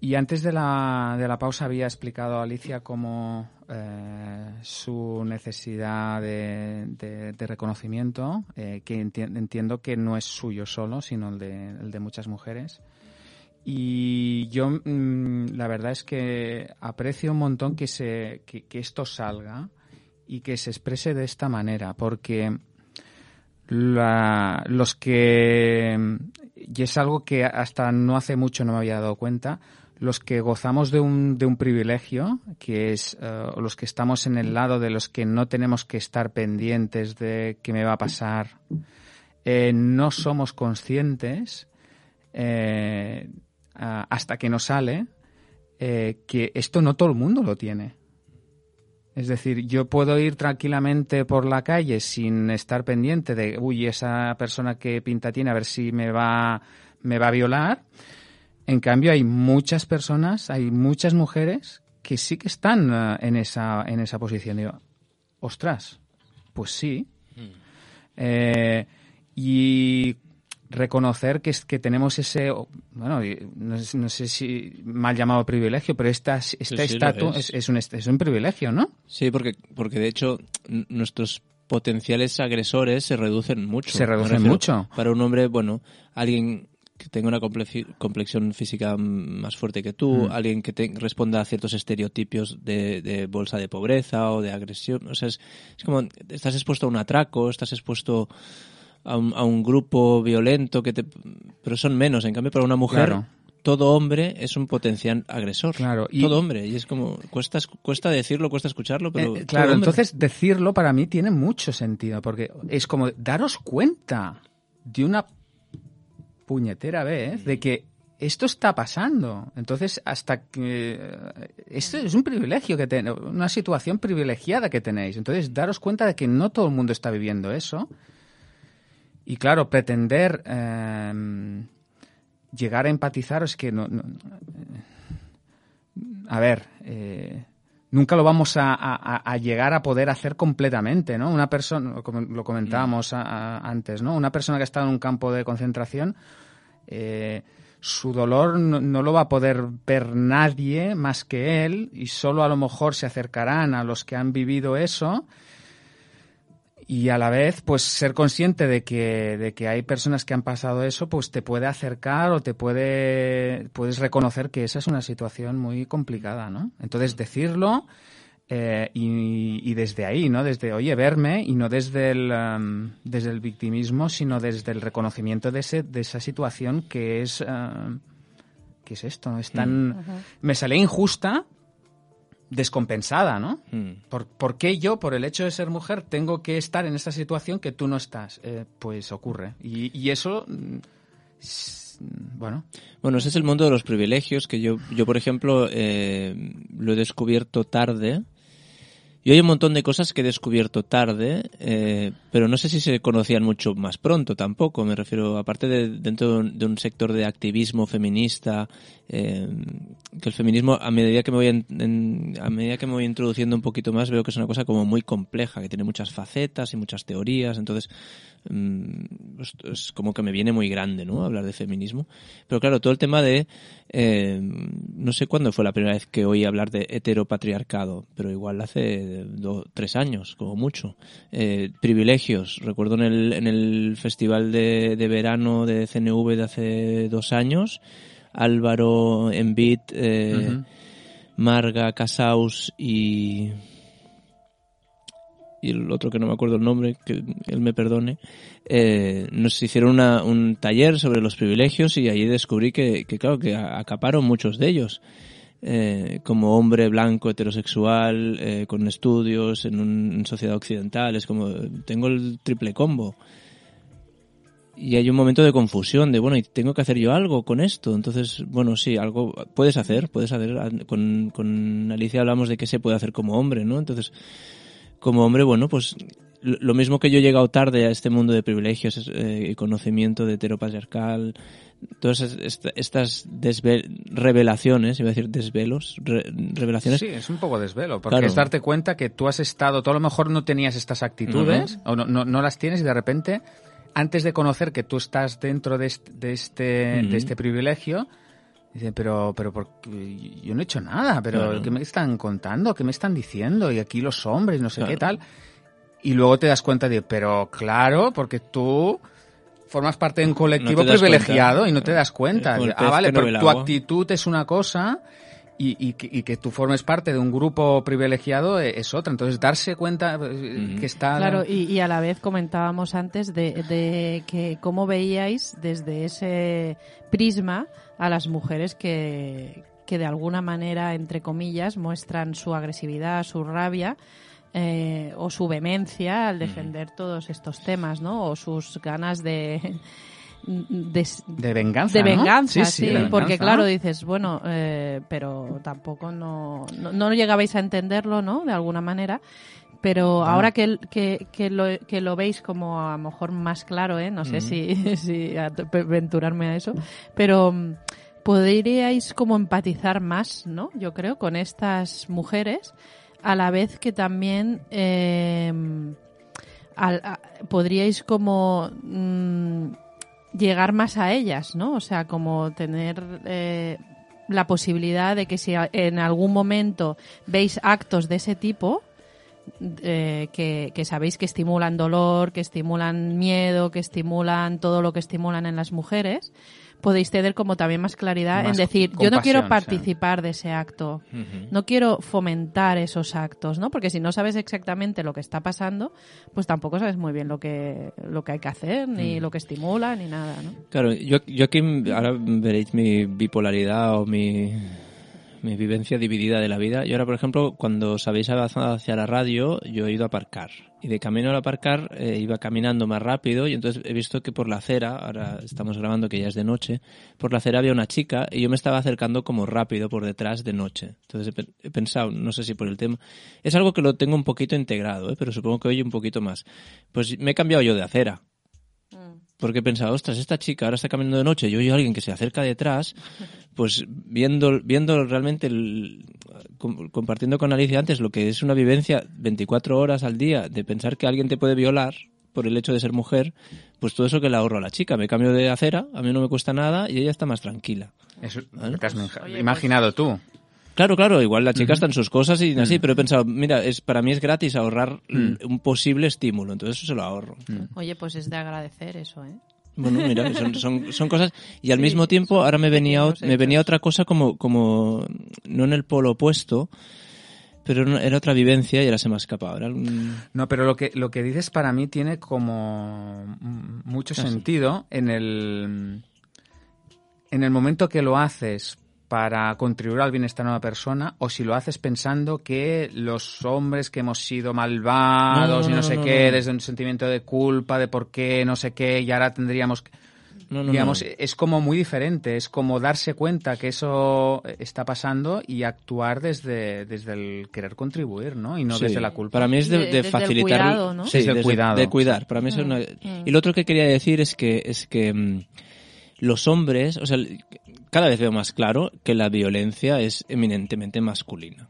Y antes de la, de la pausa había explicado a Alicia cómo eh, su necesidad de, reconocimiento, eh, que enti- entiendo que no es suyo solo, sino el de, el de muchas mujeres. Y yo mm, la verdad es que aprecio un montón que, se, que esto salga y que se exprese de esta manera, porque la- los que, y es algo que hasta no hace mucho no me había dado cuenta, los que gozamos de un, de un privilegio, que es eh, los que estamos en el lado de los que no tenemos que estar pendientes de qué me va a pasar, eh, no somos conscientes eh, hasta que nos sale eh, que esto no todo el mundo lo tiene. Es decir, yo puedo ir tranquilamente por la calle sin estar pendiente de, uy, esa persona que pinta tiene, a ver si me va, me va a violar. En cambio, hay muchas personas, hay muchas mujeres que sí que están eh, en, esa, en esa posición. Digo, ostras, pues sí. Eh, y reconocer que, es, que tenemos ese, bueno, no, sé- no sé si mal llamado privilegio, pero esta, sí, lo estatus es. es, es un, es un privilegio, ¿no? Sí, porque, porque de hecho nuestros potenciales agresores se reducen mucho. Se reducen refiero, mucho. Para un hombre, bueno, alguien que tenga una complexi- complexión física más fuerte que tú, Mm. alguien que te responda a ciertos estereotipos de, de bolsa de pobreza o de agresión. O sea, es, es como, estás expuesto a un atraco, estás expuesto a un, a un grupo violento, que te, pero son menos. En cambio, para una mujer, Claro. todo hombre es un potencial agresor. Claro, y- Todo hombre. Y es como, cuesta, es- cuesta decirlo, cuesta escucharlo, pero... Eh, claro, entonces decirlo para mí tiene mucho sentido, porque es como daros cuenta de una puñetera vez de que esto está pasando. Entonces, hasta que... eh, Esto es un privilegio que tenéis, una situación privilegiada que tenéis. Entonces, daros cuenta de que no todo el mundo está viviendo eso. Y claro, pretender eh, llegar a empatizar es que no, no, a ver, eh, nunca lo vamos a, a- a llegar a poder hacer completamente, ¿no? Una persona, lo com- lo comentábamos a- a- antes, ¿no? Una persona que ha estado en un campo de concentración, eh, su dolor no, no lo va a poder ver nadie más que él y solo a lo mejor se acercarán a los que han vivido eso y a la vez pues ser consciente de que, de que hay personas que han pasado eso pues te puede acercar o te puede puedes reconocer que esa es una situación muy complicada no entonces decirlo eh, y, y desde ahí no desde oye verme y no desde el um, desde el victimismo sino desde el reconocimiento de ese de esa situación que es uh, que es esto es tan me sale injusta descompensada no Mm. ¿Por, por qué yo, por el hecho de ser mujer, tengo que estar en esta situación que tú no estás? Eh, pues ocurre. Y, y eso, mm, bueno, Bueno, ese es el mundo de los privilegios que yo, yo por ejemplo, eh, lo he descubierto tarde. Y hay un montón de cosas que he descubierto tarde, eh, pero no sé si se conocían mucho más pronto tampoco. Me refiero, aparte de dentro de un, sector de activismo feminista, eh, que el feminismo a medida que me voy en- en- a medida que me voy introduciendo un poquito más veo que es una cosa como muy compleja, que tiene muchas facetas y muchas teorías. Entonces, mm, es, como que me viene muy grande, ¿no? Hablar de feminismo. Pero claro, todo el tema de, eh, no sé cuándo fue la primera vez que oí hablar de heteropatriarcado, pero igual hace dos, tres años, como mucho. Eh, privilegios. Recuerdo en el, en el festival de, de verano de CNV de hace dos años, Álvaro Envid, eh. Marga Casaus y y el otro que no me acuerdo el nombre, que él me perdone, eh, nos hicieron una- un taller sobre los privilegios y ahí descubrí que, que claro, que acaparon muchos de ellos. Eh, como hombre blanco heterosexual eh, con estudios en, un- sociedad occidental es como tengo el triple combo y hay un momento de confusión de bueno y tengo que hacer yo algo con esto entonces bueno sí algo puedes hacer puedes hacer con, con Alicia hablamos de qué se puede hacer como hombre no entonces como hombre, bueno, pues lo mismo que yo he llegado tarde a este mundo de privilegios eh, y conocimiento de heteropatriarcal, todas es- esta- estas revelaciones, iba a decir desvelos, re- revelaciones, sí, es un poco desvelo, porque Claro. es darte cuenta que tú has estado, tú a lo mejor no tenías estas actitudes, o no, no, no las tienes y de repente, antes de conocer que tú estás dentro de este, de este, de este privilegio, Dice, pero, pero porque yo no he hecho nada, pero Claro. ¿qué me están contando? ¿Qué me están diciendo? Y aquí los hombres, no sé Claro. qué tal. Y luego te das cuenta de, pero claro, porque tú formas parte de un colectivo No privilegiado cuenta. y no te das cuenta. Ah, vale, pero tu actitud es una cosa y, y que, y que tú formes parte de un grupo privilegiado e- es otra. Entonces, darse cuenta eh, que está... Claro, y, y a la vez comentábamos antes de, de que cómo veíais desde ese prisma a las mujeres que, que de alguna manera, entre comillas, muestran su agresividad, su rabia eh, o su vehemencia al defender todos estos temas, ¿no? O sus ganas de... de, De venganza, de ¿no? venganza, sí, de venganza. porque claro, dices, bueno, eh, pero tampoco no, no, no llegabais a entenderlo, ¿no? De alguna manera. Pero ahora que, que, que, lo, que lo veis como a lo mejor más claro, ¿eh? No sé Ujú. si, si aventurarme a eso, pero mm, podríais como empatizar más, ¿no? Yo creo, con estas mujeres, a la vez que también eh, al- a- podríais como mm, llegar más a ellas, ¿no? O sea, como tener eh, la posibilidad de que si en algún momento veis actos de ese tipo, eh, que, que sabéis que estimulan dolor, que estimulan miedo, que estimulan todo lo que estimulan en las mujeres, podéis tener como también más claridad Más en decir, yo no quiero sí. participar de ese acto, no quiero fomentar esos actos, ¿no? Porque si no sabes exactamente lo que está pasando, pues tampoco sabes muy bien lo que, lo que hay que hacer, ni Mm. lo que estimula, ni nada, ¿no? Claro, yo, yo aquí ahora veréis mi bipolaridad o mi, mi vivencia dividida de la vida. Yo ahora, por ejemplo, cuando os habéis avanzado hacia la radio, yo he ido a aparcar. Y de camino al aparcar eh, iba caminando más rápido y entonces he visto que por la acera, ahora estamos grabando que ya es de noche, por la acera había una chica y yo me estaba acercando como rápido por detrás de noche. Entonces he pensado, no sé si por el tema, es algo que lo tengo un poquito integrado, ¿eh? pero supongo que hoy un poquito más. Pues me he cambiado yo de acera. Porque he pensado, ostras, esta chica ahora está caminando de noche, yo oigo a alguien que se acerca detrás, pues viendo, viendo realmente, el- compartiendo con Alicia antes lo que es una vivencia 24 horas al día de pensar que alguien te puede violar por el hecho de ser mujer, pues todo eso que le ahorro a la chica. Me cambio de acera, a mí no me cuesta nada y ella está más tranquila. Eso Vale. te has Oye, imaginado tú. Claro, claro, igual la chica está en sus cosas y así, pero he pensado, mira, es para mí es gratis ahorrar l- un posible estímulo, entonces eso se lo ahorro. Oye, pues es de agradecer eso, ¿eh? Bueno, mira, son, son, son cosas y al Sí, mismo tiempo ahora me venía me venía otra cosa como como no en el polo opuesto, pero en- era otra vivencia y ahora se me ha escapado. Un- No, pero lo que, lo que dices para mí tiene como mm, mucho Ah, sentido en el, en el momento que lo haces para contribuir al bienestar de una persona o si lo haces pensando que los hombres que hemos sido malvados No, no, y no, no, sé no, qué, no. desde un sentimiento de culpa, de por qué, no sé qué, y ahora tendríamos... que- no, no, digamos, no. es como muy diferente, es como darse cuenta que eso está pasando y actuar desde, desde el querer contribuir, ¿no? Y no Sí. desde la culpa. Para mí es de, De- de desde el facilitar cuidado, ¿no? Sí, Desde el desde- cuidado. de cuidar. Para mí eso es una- Y lo otro que quería decir es que es que mm, los hombres, o sea, cada vez veo más claro que la violencia es eminentemente masculina.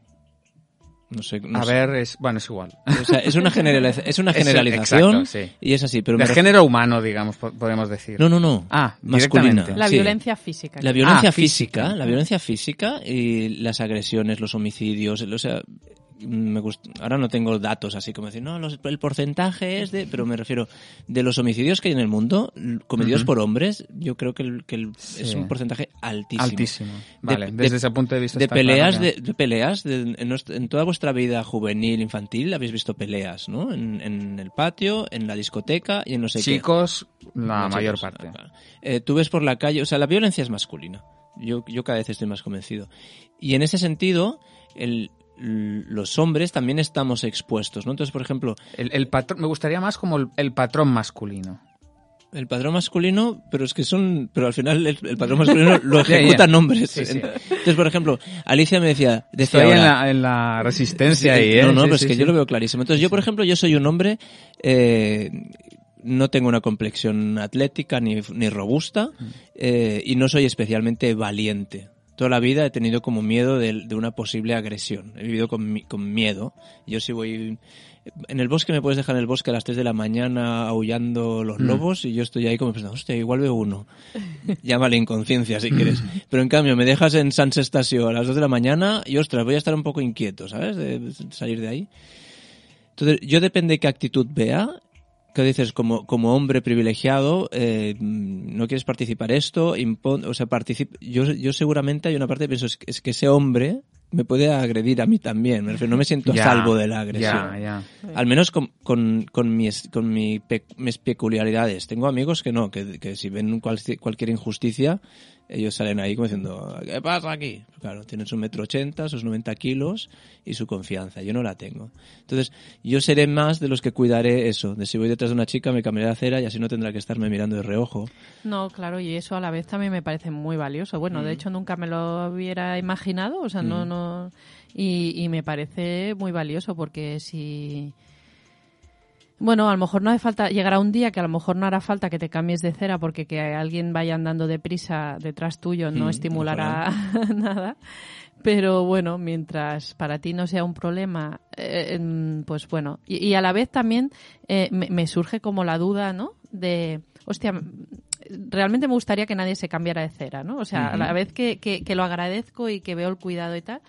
No sé, no A sé. ver, es, bueno, es igual. O sea, es una, generaliza- es una Es- generalización exacto, sí. y es así, pero de ref- género humano, digamos, po- podemos decir. No, no, no. Ah, masculina. La Sí. violencia física. La violencia Ah, física, física. la violencia física y las agresiones, los homicidios, o sea, me gust- ahora no tengo datos así como decir, no, los- el porcentaje es de, pero me refiero, de los homicidios que hay en el mundo, cometidos por hombres, yo creo que, el- que el- Sí. es un porcentaje altísimo. Altísimo. Vale, de- desde ese punto de vista De está peleas, claro de, de peleas, en, toda vuestra vida juvenil, infantil, habéis visto peleas, ¿no? En, en el patio, en la discoteca y en no sé qué. Chicos, la No, mayor chicos, parte. Eh, tú ves por la calle, o sea, la violencia es masculina. Yo, yo cada vez estoy más convencido. Y en ese sentido, el- los hombres también estamos expuestos, ¿no? Entonces, por ejemplo, El, el patrón, me gustaría más como el, el patrón masculino. el padrón masculino, pero es que son, pero al final el, el padrón masculino lo ejecutan hombres. Sí, sí. Entonces, por ejemplo, Alicia me decía, decía Estoy en la, en la resistencia ahí, ¿eh? No, no, Sí, pero es sí, que sí. yo lo veo clarísimo. Entonces, yo, por ejemplo, yo soy un hombre, eh, no tengo una complexión atlética ni, ni robusta Mm. eh, y no soy especialmente valiente. Toda la vida he tenido como miedo de, de una posible agresión. He vivido con, con miedo. Yo si voy... En el bosque me puedes dejar en el bosque a las 3 de la mañana aullando los Mm. lobos y yo estoy ahí como pensando, hostia, igual veo uno. Llámale inconsciencia si quieres. Pero en cambio me dejas en San Stasio a las 2 de la mañana y ostras, voy a estar un poco inquieto, ¿sabes? De salir de ahí. Entonces, yo depende de qué actitud vea, que dices, como, como hombre privilegiado, eh, mm, no quieres participar esto, impon- o sea, participa, yo, yo seguramente hay una parte que pienso, es, que- es que ese hombre me puede agredir a mí también, me refiero, no me siento a salvo de la agresión. Al menos con, con, con, mis, con mi pe- mis peculiaridades. Tengo amigos que no, que, que si ven cual- cualquier injusticia, ellos salen ahí como diciendo, ¿qué pasa aquí? Claro, tienen su metro ochenta, sus 90 kilos y su confianza. Yo no la tengo. Entonces, yo seré más de los que cuidaré eso, de si voy detrás de una chica me cambiaré de acera y así no tendrá que estarme mirando de reojo. No, claro, y eso a la vez también me parece muy valioso. Bueno, Mm. de hecho nunca me lo hubiera imaginado, o sea, no, no, y, y me parece muy valioso porque si, bueno, a lo mejor no hace falta, llegará un día que a lo mejor no hará falta que te cambies de cera porque que alguien vaya andando deprisa detrás tuyo no Mm, estimulará nada. Pero bueno, mientras para ti no sea un problema, eh, em, pues bueno. Y, y a la vez también eh, me, me surge como la duda, ¿no? De, hostia, realmente me gustaría que nadie se cambiara de cera, ¿no? O sea, a la vez que, que, que lo agradezco y que veo el cuidado y tal,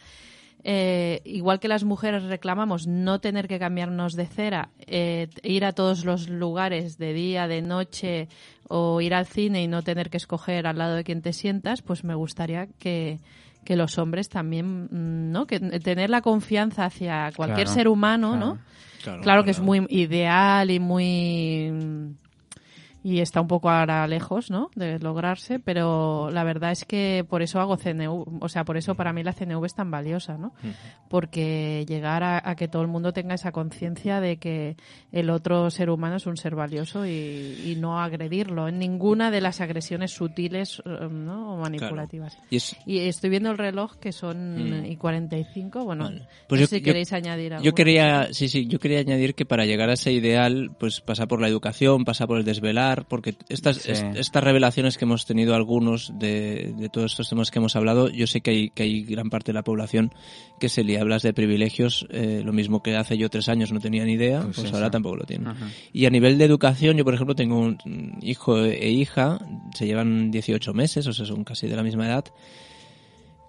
eh, igual que las mujeres reclamamos no tener que cambiarnos de cera, eh, ir a todos los lugares de día, de noche o ir al cine y no tener que escoger al lado de quien te sientas, pues me gustaría que, que los hombres también, mm, ¿no? Que tener la confianza hacia cualquier Claro, ser humano, claro. ¿no? Claro que es muy ideal y muy y está un poco ahora lejos, ¿no? De lograrse, pero la verdad es que por eso hago CNV, o sea, por eso para mí la CNV es tan valiosa, ¿no? Porque llegar a, a que todo el mundo tenga esa conciencia de que el otro ser humano es un ser valioso y, y no agredirlo en ninguna de las agresiones sutiles eh, ¿no? o manipulativas. Y es, Y estoy viendo el reloj que son Mm. y 45, bueno, Vale. no Pues sé si yo- queréis añadir algo. Yo quería, sí, sí, yo quería añadir que para llegar a ese ideal, pues pasa por la educación, pasa por el desvelar, porque estas, Sí. est- estas revelaciones que hemos tenido algunos de, de todos estos temas que hemos hablado, yo sé que hay, que hay gran parte de la población que se le hablas de privilegios, eh, lo mismo que hace yo tres años no tenía ni idea, Pues pues, ahora tampoco lo tienen. Ajá. Y a nivel de educación, yo por ejemplo tengo un hijo e hija, se llevan 18 meses, o sea, son casi de la misma edad.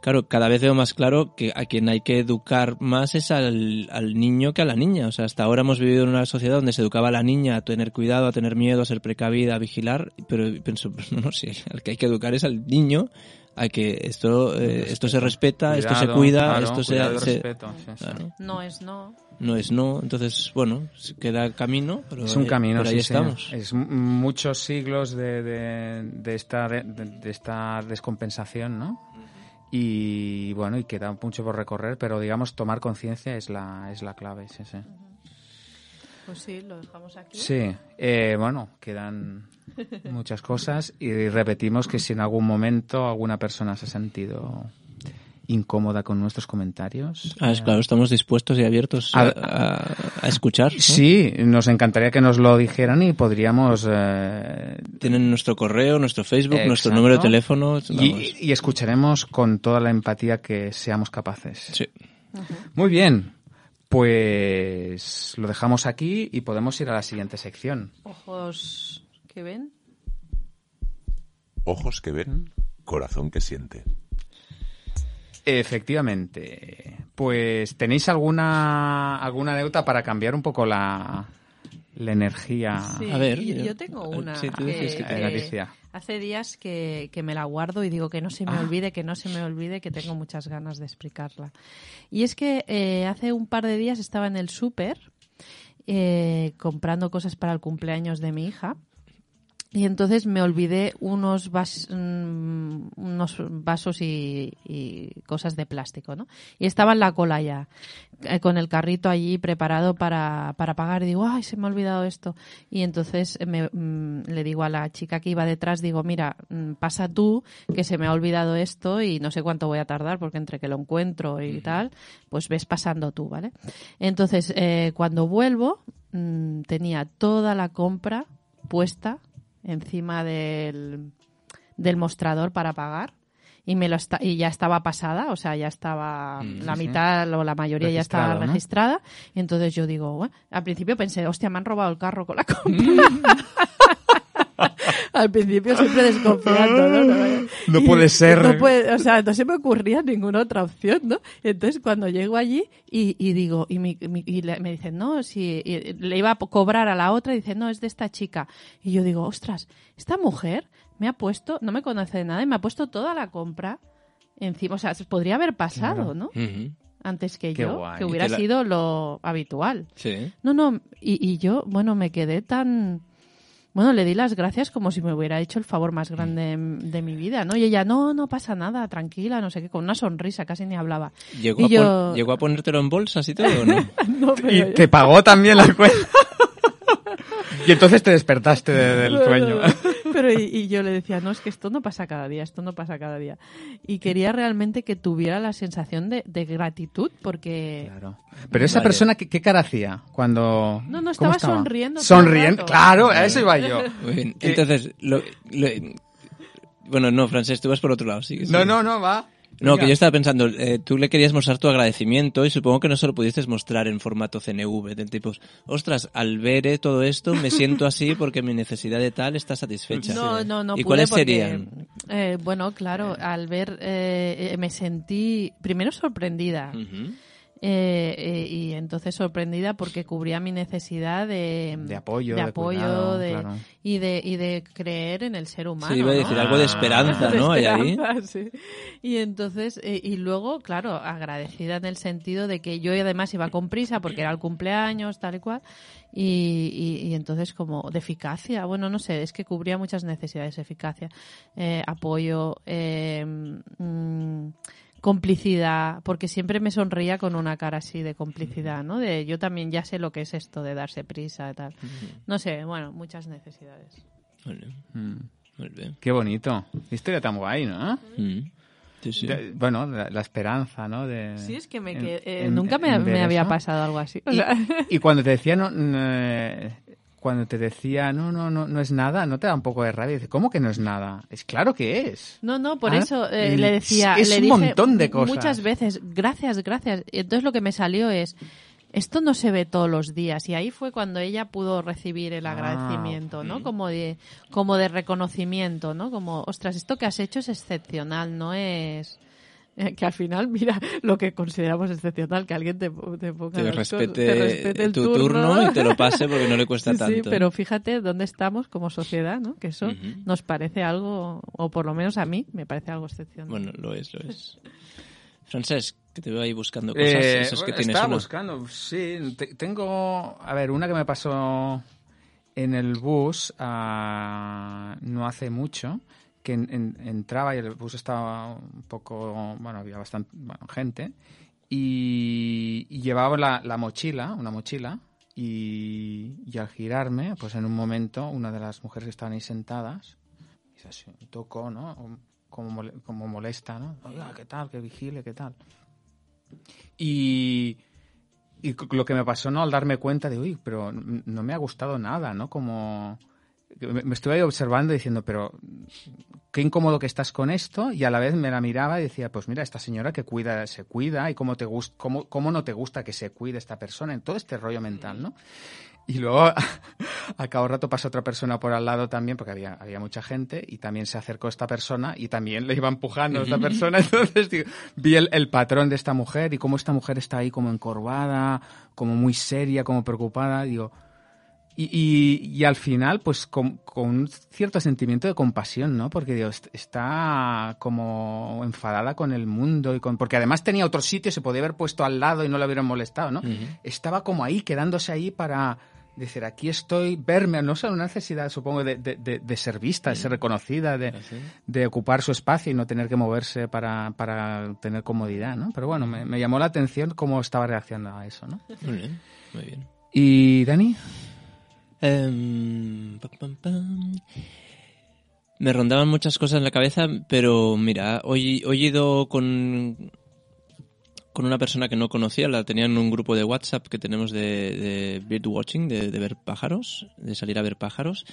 Claro, cada vez veo más claro que a quien hay que educar más es al, al niño que a la niña. O sea, hasta ahora hemos vivido en una sociedad donde se educaba a la niña a tener cuidado, a tener miedo, a ser precavida, a vigilar, pero pienso, pues, no, no, sí, al que hay que educar es al niño, a que esto, eh, esto se respeta, esto se cuida, claro, esto se, se- respeto, sí, sí. claro, No es no. no es no. Entonces, bueno, queda camino, pero, Es un ahí- camino, pero ahí sí, estamos. Es muchos siglos de, de, de esta, de, de esta descompensación, ¿no? Y bueno, y queda mucho por recorrer, pero digamos, tomar conciencia es la, es la clave, sí, sí. Pues sí, lo dejamos aquí. Sí, eh, bueno, quedan muchas cosas y repetimos que si en algún momento alguna persona se ha sentido incómoda con nuestros comentarios. Ah, es claro, estamos dispuestos y abiertos a, A- a- a escuchar. ¿no? Sí, nos encantaría que nos lo dijeran y podríamos eh, Tienen nuestro correo, nuestro Facebook, nuestro número de teléfono. y escucharemos con toda la empatía que seamos capaces. Sí. Muy bien, pues lo dejamos aquí y podemos ir a la siguiente sección. Ojos que ven. Ojos que ven, corazón que siente. Efectivamente. Pues tenéis alguna alguna anécdota para cambiar un poco la, la energía. Sí, A ver, yo, tengo una sí, tú que, dices que Eh, que Alicia. hace días que, que me la guardo y digo que no se me Ah. olvide, que no se me olvide, que tengo muchas ganas de explicarla. Y es que eh, hace un par de días estaba en el súper eh, comprando cosas para el cumpleaños de mi hija. Y entonces me olvidé unos, vas- mm, unos vasos y, y cosas de plástico, ¿no? Y estaba en la cola ya, eh, con el carrito allí preparado para, para pagar. Y digo, ay, se me ha olvidado esto. Y entonces me, mm, le digo a la chica que iba detrás, digo, mira, mm, pasa tú, que se me ha olvidado esto y no sé cuánto voy a tardar, porque entre que lo encuentro y tal, pues ves pasando tú, ¿vale? Entonces, eh, cuando vuelvo, mm, tenía toda la compra puesta encima del, del mostrador para pagar y me lo esta- y ya estaba pasada, o sea, ya estaba Mm, la sí, mitad o la mayoría ya estaba registrada. Y entonces yo digo, bueno, al principio pensé, hostia, me han robado el carro con la compra. al principio siempre desconfiando, ¿no? No, No Y puede ser. no puede- o sea, no se me ocurría ninguna otra opción, ¿no? Entonces cuando llego allí y, y digo, y, mi- mi- y le- me dicen, no, si y le iba a cobrar a la otra y dice, no, es de esta chica. Y yo digo, ostras, esta mujer me ha puesto, no me conoce de nada y me ha puesto toda la compra encima. O sea, se podría haber pasado, Claro. ¿no? Antes que Qué yo, guay. que hubiera la- sido lo habitual. Sí. No, no, y, y yo, bueno, me quedé tan... Bueno, le di las gracias como si me hubiera hecho el favor más grande de mi vida, ¿no? Y ella, no, no pasa nada, tranquila, no sé qué, con una sonrisa, casi ni hablaba. ¿Llegó, Y a yo- pon- ¿Llegó a ponértelo en bolsas y todo o no? No, pero- Y te pagó también la cuenta. y entonces te despertaste de- del sueño. Pero y, y yo le decía, no, es que esto no pasa cada día, esto no pasa cada día. Y quería realmente que tuviera la sensación de, de gratitud porque... Claro. Pero esa Vale. persona, ¿qué, qué cara hacía cuando...? No, no, ¿cómo estaba sonriendo Sonriendo, claro, a eso iba yo. Muy bien. ¿Qué? Entonces, lo- lo- bueno, no, Francés, tú vas por otro lado. Sí, sí. No, no, no, va. No, que yo estaba pensando, eh, tú le querías mostrar tu agradecimiento y supongo que no se lo pudiste mostrar en formato CNV, del tipo, ostras, al ver eh, todo esto me siento así porque mi necesidad de tal está satisfecha. No, no, no ¿Y pude cuáles porque, serían? eh, bueno, claro, al ver, eh, eh, me sentí primero sorprendida. Eh, eh, y entonces sorprendida porque cubría mi necesidad de, De apoyo, de de apoyo cuidado, de- claro. y de y de creer en el ser humano Sí, iba a ¿no? decir algo de esperanza, De ¿no? Hay ahí. esperanza, sí. Y entonces, eh, y luego, claro, agradecida en el sentido de que yo además iba con prisa porque era el cumpleaños, tal y cual, y, y, y entonces como de eficacia, bueno, no sé, es que cubría muchas necesidades, eficacia, eh, apoyo, eh, mm, complicidad, porque siempre me sonreía con una cara así de complicidad, ¿no? De yo también ya sé lo que es esto de darse prisa y tal. No sé, bueno, muchas necesidades. Vale, Mm, muy bien. Qué bonito. Historia tan guay, ¿no? Mm. Sí, sí. De- bueno, la, la esperanza, ¿no? De, Sí, es que me en- eh, en- nunca me, me había pasado algo así. O Y, sea, y cuando te decía, no, mm, eh, cuando te decía, no, no, no, no es nada, no te da un poco de rabia. Dice, ¿cómo que no es nada? Es claro que es. No, no, por Ah, eso eh, le decía. es le un dije montón de cosas. Muchas veces, gracias, gracias. Y entonces lo que me salió es. Esto no se ve todos los días y ahí fue cuando ella pudo recibir el Ah, agradecimiento, ¿no? Como de como de reconocimiento, ¿no? Como, ostras, esto que has hecho es excepcional, no es que al final, mira, lo que consideramos excepcional, que alguien te, te ponga Te respete, te respete el tu turno. y te lo pase porque no le cuesta Sí, tanto. Sí, pero fíjate dónde estamos como sociedad, ¿no? Que eso Ujú. nos parece algo, o por lo menos a mí, me parece algo excepcional. Bueno, lo es, lo es. Francesc, que te veo ahí buscando cosas. Eh, Eso es que tienes estaba una. buscando, sí. te- tengo, a ver, una que me pasó en el bus ah, no hace mucho, que en- en- entraba y el bus estaba un poco, bueno, había bastante bueno, gente, y, y llevaba la, la mochila, una mochila, y, y al girarme, pues en un momento, una de las mujeres que estaban ahí sentadas, así, tocó, ¿no? Como, como molesta, ¿no? Oiga, ¿qué tal? Que vigile, ¿qué tal? Y, y lo que me pasó, ¿no? Al darme cuenta de, uy, pero no me ha gustado nada, ¿no? Como me me estuve ahí observando diciendo, pero qué incómodo que estás con esto y a la vez me la miraba y decía, pues mira, esta señora que cuida, se cuida y cómo, te gust cómo, cómo no te gusta que se cuide esta persona en todo este rollo mental, ¿no? Y luego, a cabo rato pasa otra persona por al lado también, porque había, había mucha gente, y también se acercó esta persona y también le iba empujando a esta persona. Entonces digo, vi el, el patrón de esta mujer y cómo esta mujer está ahí como encorvada, como muy seria, como preocupada. Digo, y, y, y al final, pues con, con un cierto sentimiento de compasión, ¿no? Porque digo, est- está como enfadada con el mundo y con. Porque además tenía otro sitio, se podía haber puesto al lado y no le hubieran molestado, ¿no? Ujú. Estaba como ahí, quedándose ahí para decir, aquí estoy, verme, no sé, una necesidad, supongo, de, de, de- de ser vista, de ser reconocida, de, ¿Ah, de ocupar su espacio y no tener que moverse para, para tener comodidad, ¿no? Pero bueno, me, me llamó la atención cómo estaba reaccionando a eso, ¿no? Muy bien, muy bien. ¿Y Dani? Em, pam, pam, pam. Me rondaban muchas cosas en la cabeza, pero mira, hoy, hoy he ido con, con una persona que no conocía, la tenía en un grupo de WhatsApp que tenemos de, de birdwatching, de, de ver pájaros, de salir a ver pájaros.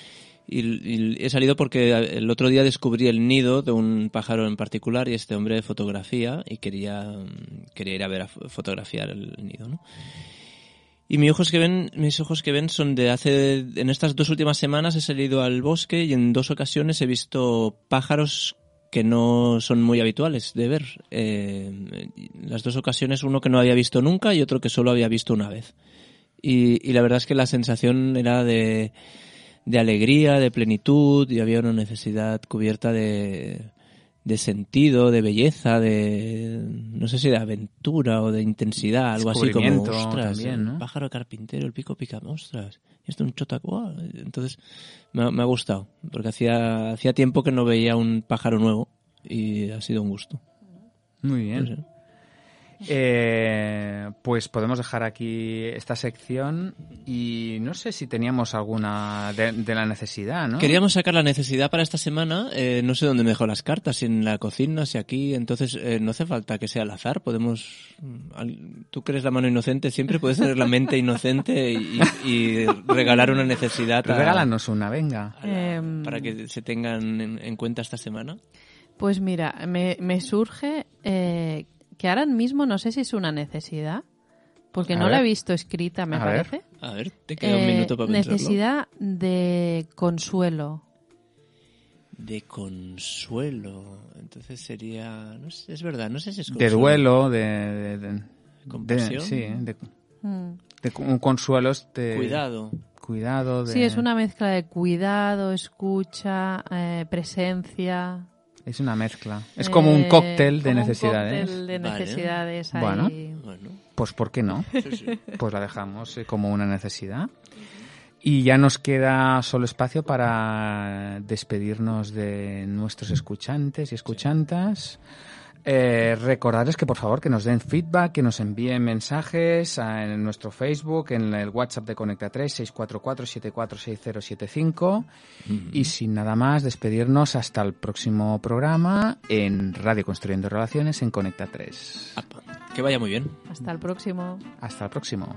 Y, y he salido porque el otro día descubrí el nido de un pájaro en particular y este hombre fotografía y quería, quería ir a ver a fo- fotografiar el nido, ¿no? Y mis ojos que ven, mis ojos que ven son de hace, en estas dos últimas semanas he salido al bosque y en dos ocasiones he visto pájaros que no son muy habituales de ver. Eh, las dos ocasiones uno que no había visto nunca y otro que solo había visto una vez. Y, y la verdad es que la sensación era de, de alegría, de plenitud y había una necesidad cubierta de, de sentido, de belleza, de no sé si de aventura o de intensidad, algo así como ostras, también, el ¿no? pájaro carpintero, el pico pica, ostras, esto es un chotacua. Entonces me, ha- me ha gustado, porque hacía hacía tiempo que no veía un pájaro nuevo y ha sido un gusto. Muy bien. sé. Eh, pues podemos dejar aquí esta sección y no sé si teníamos alguna de, de la necesidad, ¿no? Queríamos sacar la necesidad para esta semana, eh, no sé dónde me dejó las cartas, si en la cocina, si aquí, entonces eh, no hace falta que sea al azar, podemos, mm, tú que eres la mano inocente, siempre puedes tener la mente inocente y, y regalar una necesidad a- Regálanos una, venga. la- Em. para que se tengan en, en cuenta esta semana. Pues mira, me, me surge eh, que ahora mismo no sé si es una necesidad, porque A no ver. la he visto escrita, me A ver. parece. A ver, te queda un Eh, minuto para pensarlo. necesidad de consuelo. De consuelo. Entonces sería, no sé, es verdad, no sé si es De consuelo. duelo, de... de, de- de- sí, de, Mm. de un consuelo de... Cuidado. Cuidado, de... Sí, es una mezcla de cuidado, escucha, eh, presencia. Es una mezcla. Es como un eh, cóctel de como un necesidades. cóctel de Vale. necesidades ahí. Bueno. Bueno, Pues ¿por qué no? sí, sí. Pues la dejamos eh, como una necesidad. Y ya nos queda solo espacio para despedirnos de nuestros escuchantes y escuchantas. Eh, recordarles que por favor que nos den feedback, que nos envíen mensajes a- en nuestro Facebook, en el WhatsApp de Conecta 3, 644-746075. Y sin nada más, despedirnos hasta el próximo programa en Radio Construyendo Relaciones en Conecta 3. Apa, Que vaya muy bien. Hasta el próximo. Hasta el próximo.